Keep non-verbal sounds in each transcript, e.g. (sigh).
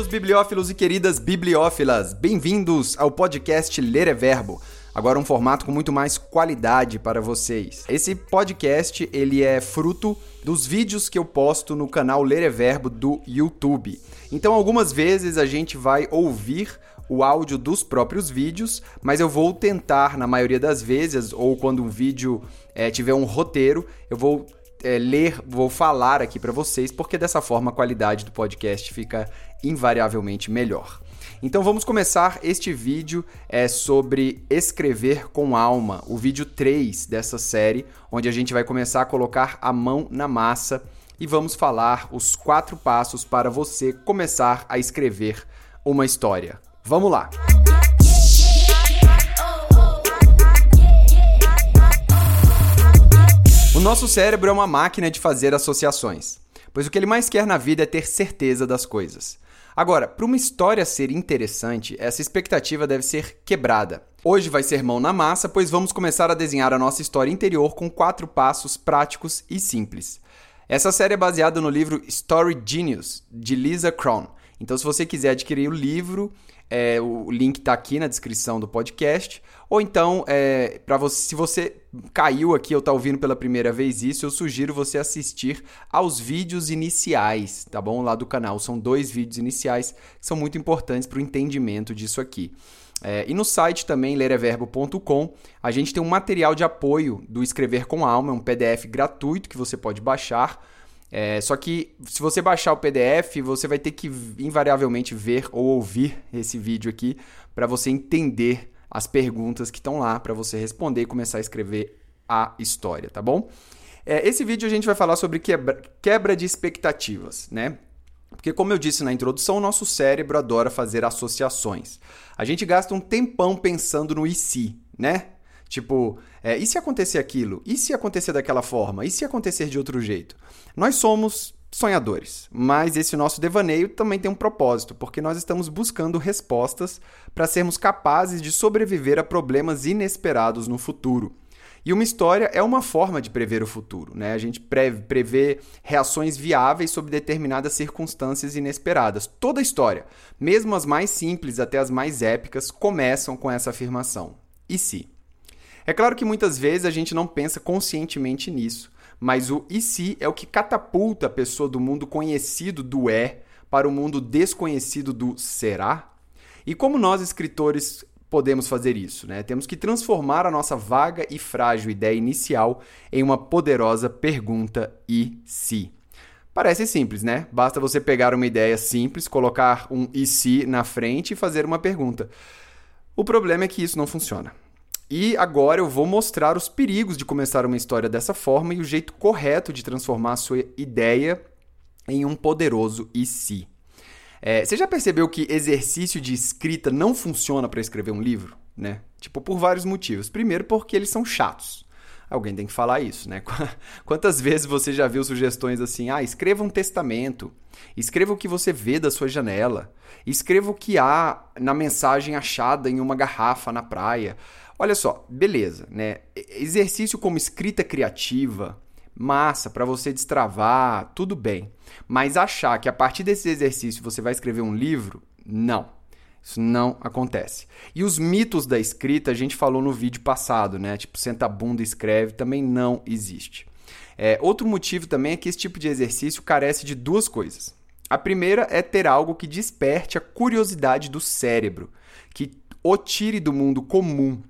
Queridos bibliófilos e queridas bibliófilas, bem-vindos ao podcast Ler é Verbo. Agora um formato com muito mais qualidade para vocês. Esse podcast, ele é fruto dos vídeos que eu posto no canal Ler é Verbo do YouTube. Então algumas vezes a gente vai ouvir o áudio dos próprios vídeos, mas eu vou tentar, na maioria das vezes, ou quando um vídeo é, tiver um roteiro, eu vou é, ler, vou falar aqui para vocês, porque dessa forma a qualidade do podcast fica invariavelmente melhor. Então vamos começar este vídeo é sobre escrever com alma, o vídeo 3 dessa série, onde a gente vai começar a colocar a mão na massa e vamos falar os quatro passos para você começar a escrever uma história. Vamos lá! O nosso cérebro é uma máquina de fazer associações, pois o que ele mais quer na vida é ter certeza das coisas. Agora, para uma história ser interessante, essa expectativa deve ser quebrada. Hoje vai ser mão na massa, pois vamos começar a desenhar a nossa história interior com quatro passos práticos e simples. Essa série é baseada no livro Story Genius, de Lisa Cron. Então, se você quiser adquirir o livro, é, o link está aqui na descrição do podcast. Ou então, é, para você, se você caiu aqui ou está ouvindo pela primeira vez isso, eu sugiro você assistir aos vídeos iniciais, tá bom? Lá do canal. São dois vídeos iniciais que são muito importantes para o entendimento disso aqui. É, e no site também, lereverbo.com, a gente tem um material de apoio do Escrever com Alma, um PDF gratuito que você pode baixar. É, só que se você baixar o PDF, você vai ter que invariavelmente ver ou ouvir esse vídeo aqui para você entender as perguntas que estão lá para você responder e começar a escrever a história, tá bom? É, esse vídeo a gente vai falar sobre quebra, quebra de expectativas, né? Porque, como eu disse na introdução, o nosso cérebro adora fazer associações. A gente gasta um tempão pensando no e se, né? Tipo, é, e se acontecer aquilo? E se acontecer daquela forma? E se acontecer de outro jeito? Nós somos sonhadores, mas esse nosso devaneio também tem um propósito, porque nós estamos buscando respostas para sermos capazes de sobreviver a problemas inesperados no futuro. E uma história é uma forma de prever o futuro, né? A gente prevê reações viáveis sob determinadas circunstâncias inesperadas. Toda história, mesmo as mais simples até as mais épicas, começam com essa afirmação. E se? É claro que muitas vezes a gente não pensa conscientemente nisso, mas o e se é o que catapulta a pessoa do mundo conhecido do é para o mundo desconhecido do será. E como nós escritores podemos fazer isso, né? Temos que transformar a nossa vaga e frágil ideia inicial em uma poderosa pergunta e se. Parece simples, né? Basta você pegar uma ideia simples, colocar um e se na frente e fazer uma pergunta. O problema é que isso não funciona. E agora eu vou mostrar os perigos de começar uma história dessa forma e o jeito correto de transformar a sua ideia em um poderoso e se. É, você já percebeu que exercício de escrita não funciona para escrever um livro? Né? Tipo, por vários motivos. Primeiro, porque eles são chatos. Alguém tem que falar isso, né? (laughs) Quantas vezes você já viu sugestões assim? Ah, escreva um testamento. Escreva o que você vê da sua janela. Escreva o que há na mensagem achada em uma garrafa na praia. Olha só, beleza, né? Exercício como escrita criativa, massa para você destravar, tudo bem. Mas achar que a partir desse exercício você vai escrever um livro, não. Isso não acontece. E os mitos da escrita a gente falou no vídeo passado, né? Tipo, senta a bunda e escreve, também não existe. É, outro motivo também é que esse tipo de exercício carece de duas coisas. A primeira é ter algo que desperte a curiosidade do cérebro, que o tire do mundo comum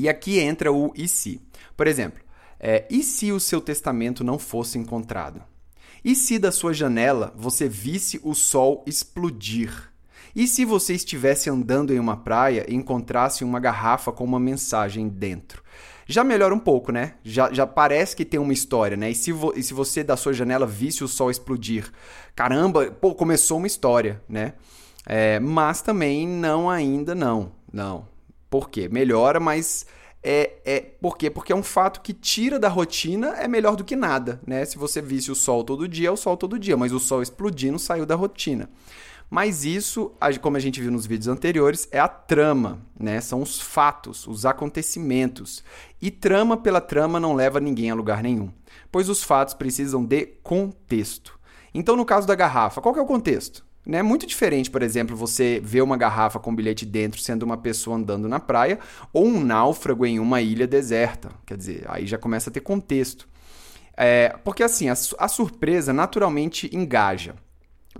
e aqui entra o e se. Por exemplo, é, e se o seu testamento não fosse encontrado? E se da sua janela você visse o sol explodir? E se você estivesse andando em uma praia e encontrasse uma garrafa com uma mensagem dentro? Já melhora um pouco, né? Já, já parece que tem uma história, né? E se, vo, e se você da sua janela visse o sol explodir? Caramba, pô, começou uma história, né? É, mas também não ainda não, não. Por quê? Melhora, mas é, é por quê? Porque é um fato que tira da rotina é melhor do que nada, né? Se você visse o sol todo dia, é o sol todo dia, mas o sol explodindo saiu da rotina. Mas isso, como a gente viu nos vídeos anteriores, é a trama, né? São os fatos, os acontecimentos. E trama pela trama não leva ninguém a lugar nenhum, pois os fatos precisam de contexto. Então, no caso da garrafa, qual é o contexto? Né? Muito diferente, por exemplo, você ver uma garrafa com bilhete dentro sendo uma pessoa andando na praia ou um náufrago em uma ilha deserta. Quer dizer, aí já começa a ter contexto. É, porque assim, a, a surpresa naturalmente engaja,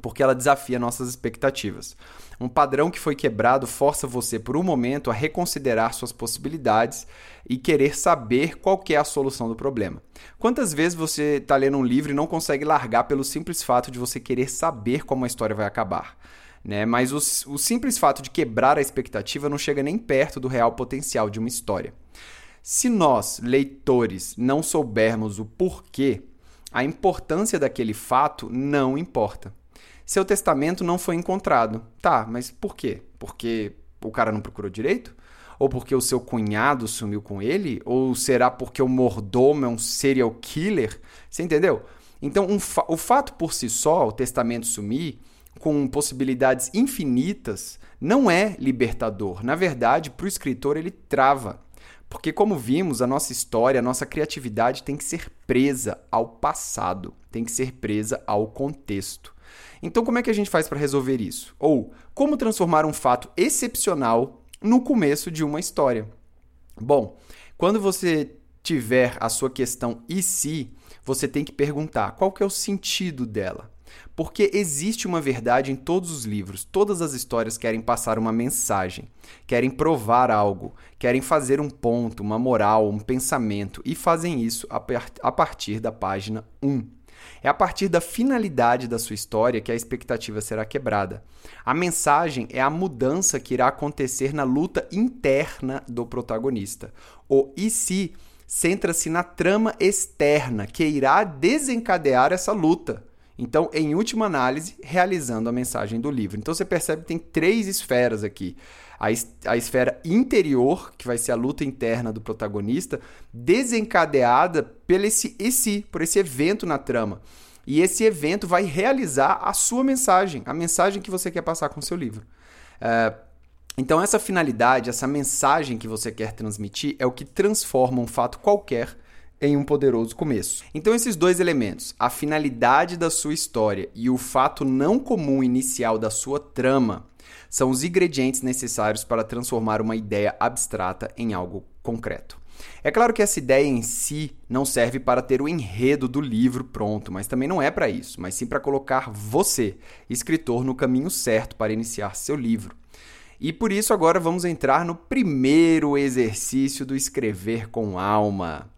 porque ela desafia nossas expectativas. Um padrão que foi quebrado força você por um momento a reconsiderar suas possibilidades e querer saber qual é a solução do problema. Quantas vezes você está lendo um livro e não consegue largar pelo simples fato de você querer saber como a história vai acabar? Né? Mas o, o simples fato de quebrar a expectativa não chega nem perto do real potencial de uma história. Se nós, leitores, não soubermos o porquê, a importância daquele fato não importa. Seu testamento não foi encontrado. Tá, mas por quê? Porque o cara não procurou direito? Ou porque o seu cunhado sumiu com ele? Ou será porque o mordomo é um serial killer? Você entendeu? Então, um fa o fato por si só, o testamento sumir, com possibilidades infinitas, não é libertador. Na verdade, para o escritor, ele trava. Porque, como vimos, a nossa história, a nossa criatividade tem que ser presa ao passado, tem que ser presa ao contexto. Então, como é que a gente faz para resolver isso? Ou como transformar um fato excepcional no começo de uma história? Bom, quando você tiver a sua questão e se, você tem que perguntar qual que é o sentido dela. Porque existe uma verdade em todos os livros. Todas as histórias querem passar uma mensagem, querem provar algo, querem fazer um ponto, uma moral, um pensamento e fazem isso a partir da página 1. É a partir da finalidade da sua história que a expectativa será quebrada. A mensagem é a mudança que irá acontecer na luta interna do protagonista. O e se centra-se na trama externa que irá desencadear essa luta. Então, em última análise, realizando a mensagem do livro. Então você percebe que tem três esferas aqui. A, a esfera interior, que vai ser a luta interna do protagonista, desencadeada por esse, por esse evento na trama. E esse evento vai realizar a sua mensagem, a mensagem que você quer passar com o seu livro. Uh, então, essa finalidade, essa mensagem que você quer transmitir é o que transforma um fato qualquer em um poderoso começo. Então, esses dois elementos, a finalidade da sua história e o fato não comum inicial da sua trama, são os ingredientes necessários para transformar uma ideia abstrata em algo concreto. É claro que essa ideia em si não serve para ter o enredo do livro pronto, mas também não é para isso, mas sim para colocar você, escritor, no caminho certo para iniciar seu livro. E por isso agora vamos entrar no primeiro exercício do escrever com alma.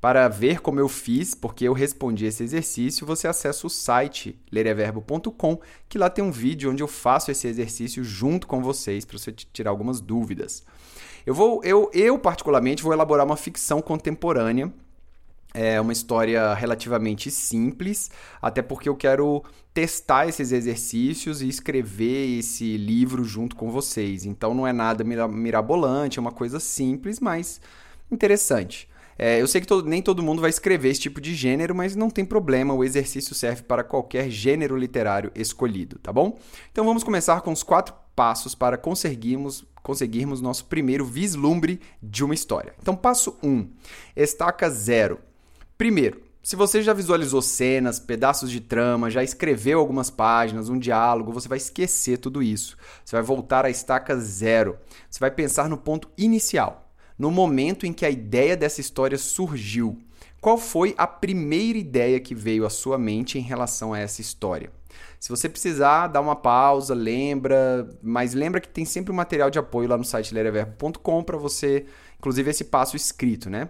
Para ver como eu fiz, porque eu respondi esse exercício, você acessa o site lereverbo.com, que lá tem um vídeo onde eu faço esse exercício junto com vocês para você tirar algumas dúvidas. Eu vou, eu, eu particularmente vou elaborar uma ficção contemporânea. É uma história relativamente simples, até porque eu quero testar esses exercícios e escrever esse livro junto com vocês. Então não é nada mirabolante, é uma coisa simples, mas interessante. É, eu sei que todo, nem todo mundo vai escrever esse tipo de gênero, mas não tem problema, o exercício serve para qualquer gênero literário escolhido, tá bom? Então vamos começar com os quatro passos para conseguirmos, conseguirmos nosso primeiro vislumbre de uma história. Então, passo 1: um, estaca zero. Primeiro, se você já visualizou cenas, pedaços de trama, já escreveu algumas páginas, um diálogo, você vai esquecer tudo isso. Você vai voltar à estaca zero. Você vai pensar no ponto inicial no momento em que a ideia dessa história surgiu. Qual foi a primeira ideia que veio à sua mente em relação a essa história? Se você precisar, dá uma pausa, lembra, mas lembra que tem sempre um material de apoio lá no site lereverbo.com para você, inclusive esse passo escrito, né?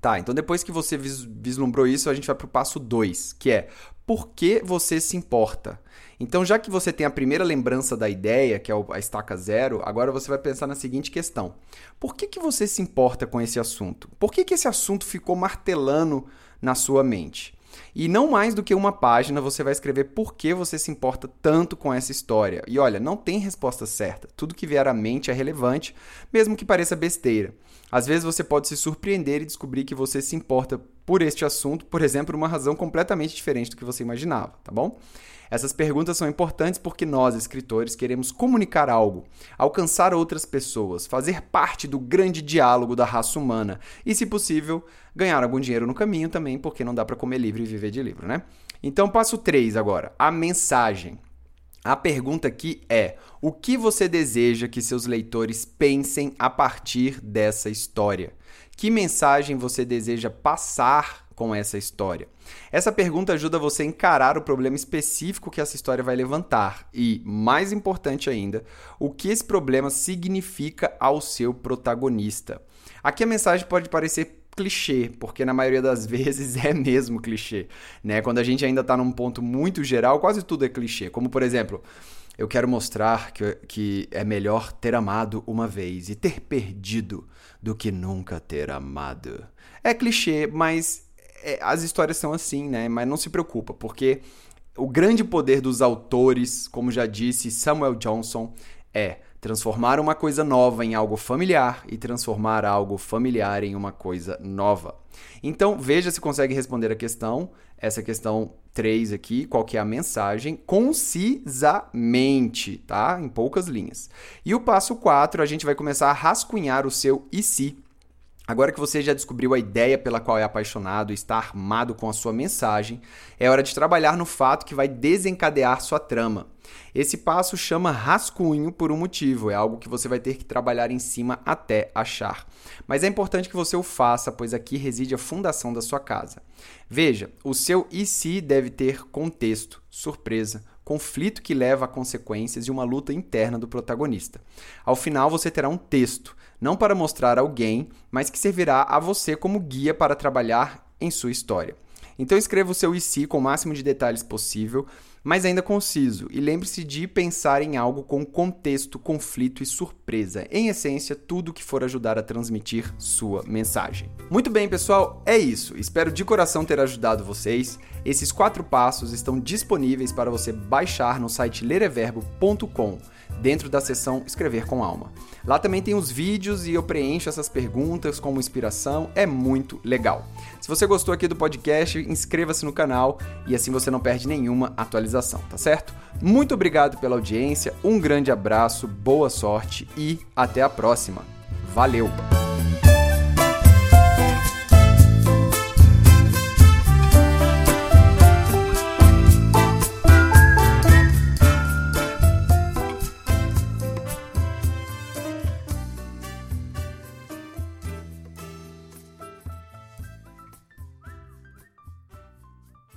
Tá, então depois que você vislumbrou isso, a gente vai para o passo 2, que é por que você se importa? Então, já que você tem a primeira lembrança da ideia, que é a estaca zero, agora você vai pensar na seguinte questão: por que, que você se importa com esse assunto? Por que, que esse assunto ficou martelando na sua mente? E não mais do que uma página você vai escrever por que você se importa tanto com essa história. E olha, não tem resposta certa. Tudo que vier à mente é relevante, mesmo que pareça besteira. Às vezes você pode se surpreender e descobrir que você se importa por este assunto, por exemplo, uma razão completamente diferente do que você imaginava, tá bom? Essas perguntas são importantes porque nós, escritores, queremos comunicar algo, alcançar outras pessoas, fazer parte do grande diálogo da raça humana e, se possível, ganhar algum dinheiro no caminho também, porque não dá para comer livre e viver de livro, né? Então, passo 3 agora, a mensagem. A pergunta aqui é: o que você deseja que seus leitores pensem a partir dessa história? Que mensagem você deseja passar com essa história? Essa pergunta ajuda você a encarar o problema específico que essa história vai levantar e, mais importante ainda, o que esse problema significa ao seu protagonista. Aqui a mensagem pode parecer clichê, porque na maioria das (laughs) vezes é mesmo clichê, né? Quando a gente ainda está num ponto muito geral, quase tudo é clichê. Como por exemplo, eu quero mostrar que, que é melhor ter amado uma vez e ter perdido do que nunca ter amado. É clichê, mas é, as histórias são assim, né? Mas não se preocupa, porque o grande poder dos autores, como já disse Samuel Johnson, é transformar uma coisa nova em algo familiar e transformar algo familiar em uma coisa nova. Então, veja se consegue responder a questão, essa questão 3 aqui, qual que é a mensagem, concisamente, tá? Em poucas linhas. E o passo 4, a gente vai começar a rascunhar o seu e se Agora que você já descobriu a ideia pela qual é apaixonado e está armado com a sua mensagem, é hora de trabalhar no fato que vai desencadear sua trama. Esse passo chama rascunho por um motivo, é algo que você vai ter que trabalhar em cima até achar. Mas é importante que você o faça, pois aqui reside a fundação da sua casa. Veja, o seu e se deve ter contexto, surpresa, conflito que leva a consequências e uma luta interna do protagonista. Ao final, você terá um texto, não para mostrar alguém, mas que servirá a você como guia para trabalhar em sua história. Então escreva o seu se com o máximo de detalhes possível, mas ainda conciso, e lembre-se de pensar em algo com contexto, conflito e surpresa. Em essência, tudo que for ajudar a transmitir sua mensagem. Muito bem, pessoal, é isso. Espero de coração ter ajudado vocês. Esses quatro passos estão disponíveis para você baixar no site lereverbo.com dentro da seção Escrever com Alma. Lá também tem os vídeos e eu preencho essas perguntas como inspiração, é muito legal. Se você gostou aqui do podcast, inscreva-se no canal e assim você não perde nenhuma atualização, tá certo? Muito obrigado pela audiência, um grande abraço, boa sorte e até a próxima. Valeu!